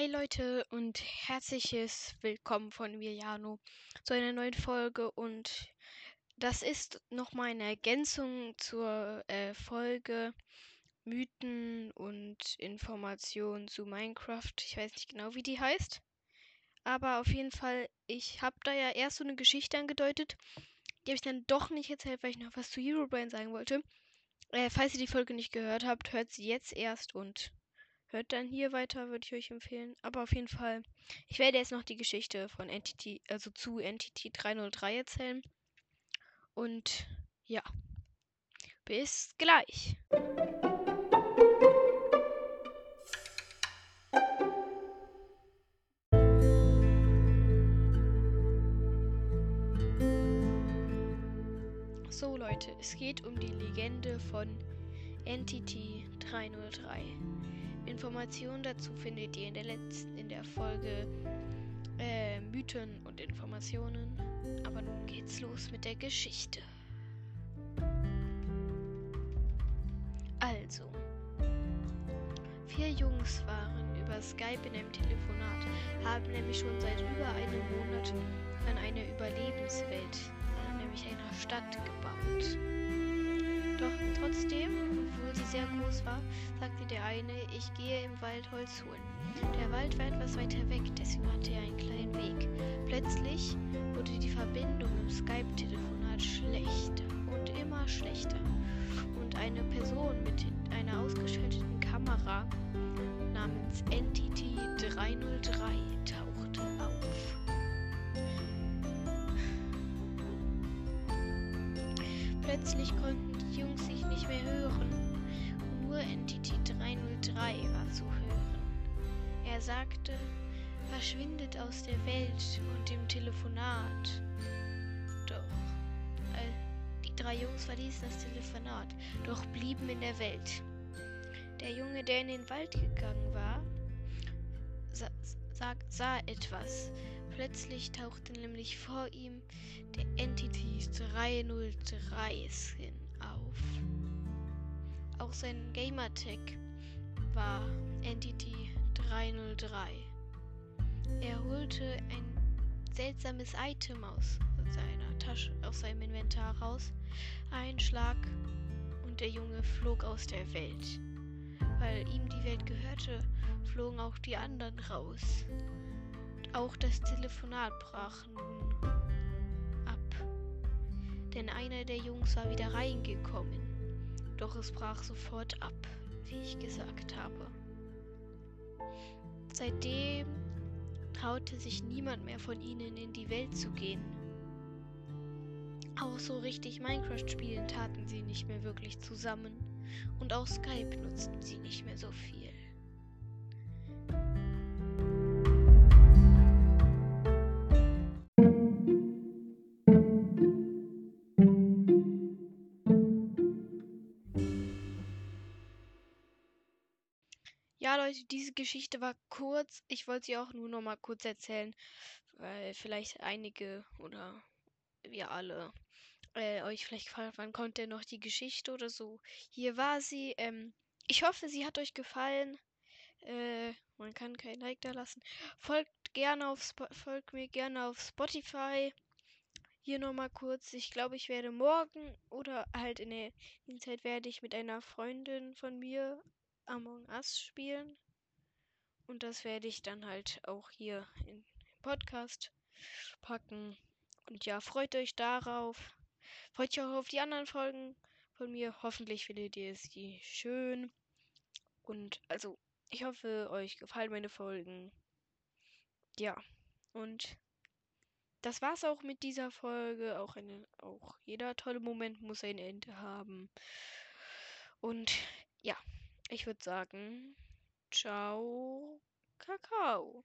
Hi Leute und herzliches Willkommen von mir, Jano, zu einer neuen Folge. Und das ist nochmal eine Ergänzung zur äh, Folge Mythen und Informationen zu Minecraft. Ich weiß nicht genau, wie die heißt. Aber auf jeden Fall, ich habe da ja erst so eine Geschichte angedeutet. Die habe ich dann doch nicht erzählt, weil ich noch was zu Herobrine sagen wollte. Äh, falls ihr die Folge nicht gehört habt, hört sie jetzt erst und hört dann hier weiter, würde ich euch empfehlen. Aber auf jeden Fall, ich werde jetzt noch die Geschichte von Entity, also zu Entity 303 erzählen. Und ja, bis gleich. So Leute, es geht um die Legende von Entity 303. Informationen dazu findet ihr in der letzten, in der Folge äh, Mythen und Informationen. Aber nun geht's los mit der Geschichte. Also, vier Jungs waren über Skype in einem Telefonat, haben nämlich schon seit über einem Monat an einer Überlebenswelt, nämlich einer Stadt gebaut. Doch trotzdem, sehr groß war, sagte der eine, ich gehe im Wald Holz holen. Der Wald war etwas weiter weg, deswegen hatte er einen kleinen Weg. Plötzlich wurde die Verbindung im Skype-Telefonat schlechter und immer schlechter. Und eine Person mit einer ausgeschalteten Kamera namens Entity 303 tauchte auf. Plötzlich konnten die Jungs sich nicht mehr hören. Nur Entity 303 war zu hören. Er sagte, verschwindet aus der Welt und dem Telefonat. Doch, die drei Jungs verließen das Telefonat, doch blieben in der Welt. Der Junge, der in den Wald gegangen war, sah, sah, sah etwas. Plötzlich tauchte nämlich vor ihm der Entity 303 Skin. Auch sein Gamertag war Entity 303. Er holte ein seltsames Item aus seiner Tasche, aus seinem Inventar raus. Ein Schlag und der Junge flog aus der Welt. Weil ihm die Welt gehörte, flogen auch die anderen raus. Auch das Telefonat brach nun ab. Denn einer der Jungs war wieder reingekommen. Doch es brach sofort ab, wie ich gesagt habe. Seitdem traute sich niemand mehr von ihnen in die Welt zu gehen. Auch so richtig Minecraft spielen taten sie nicht mehr wirklich zusammen. Und auch Skype nutzten sie nicht mehr Leute, diese Geschichte war kurz. Ich wollte sie auch nur noch mal kurz erzählen, weil vielleicht einige oder wir alle äh, euch vielleicht gefallen, wann kommt denn noch die Geschichte oder so. Hier war sie. Ähm, ich hoffe, sie hat euch gefallen. Äh, man kann kein Like da lassen. Folgt gerne auf Sp folgt mir gerne auf Spotify. Hier nochmal kurz. Ich glaube, ich werde morgen oder halt in der Zeit werde ich mit einer Freundin von mir Among Us spielen. Und das werde ich dann halt auch hier in Podcast packen. Und ja, freut euch darauf. Freut euch auch auf die anderen Folgen von mir. Hoffentlich findet ihr es die schön. Und also, ich hoffe, euch gefallen meine Folgen. Ja, und das war's auch mit dieser Folge. Auch, eine, auch jeder tolle Moment muss ein Ende haben. Und ja. Ich würde sagen, ciao, Kakao.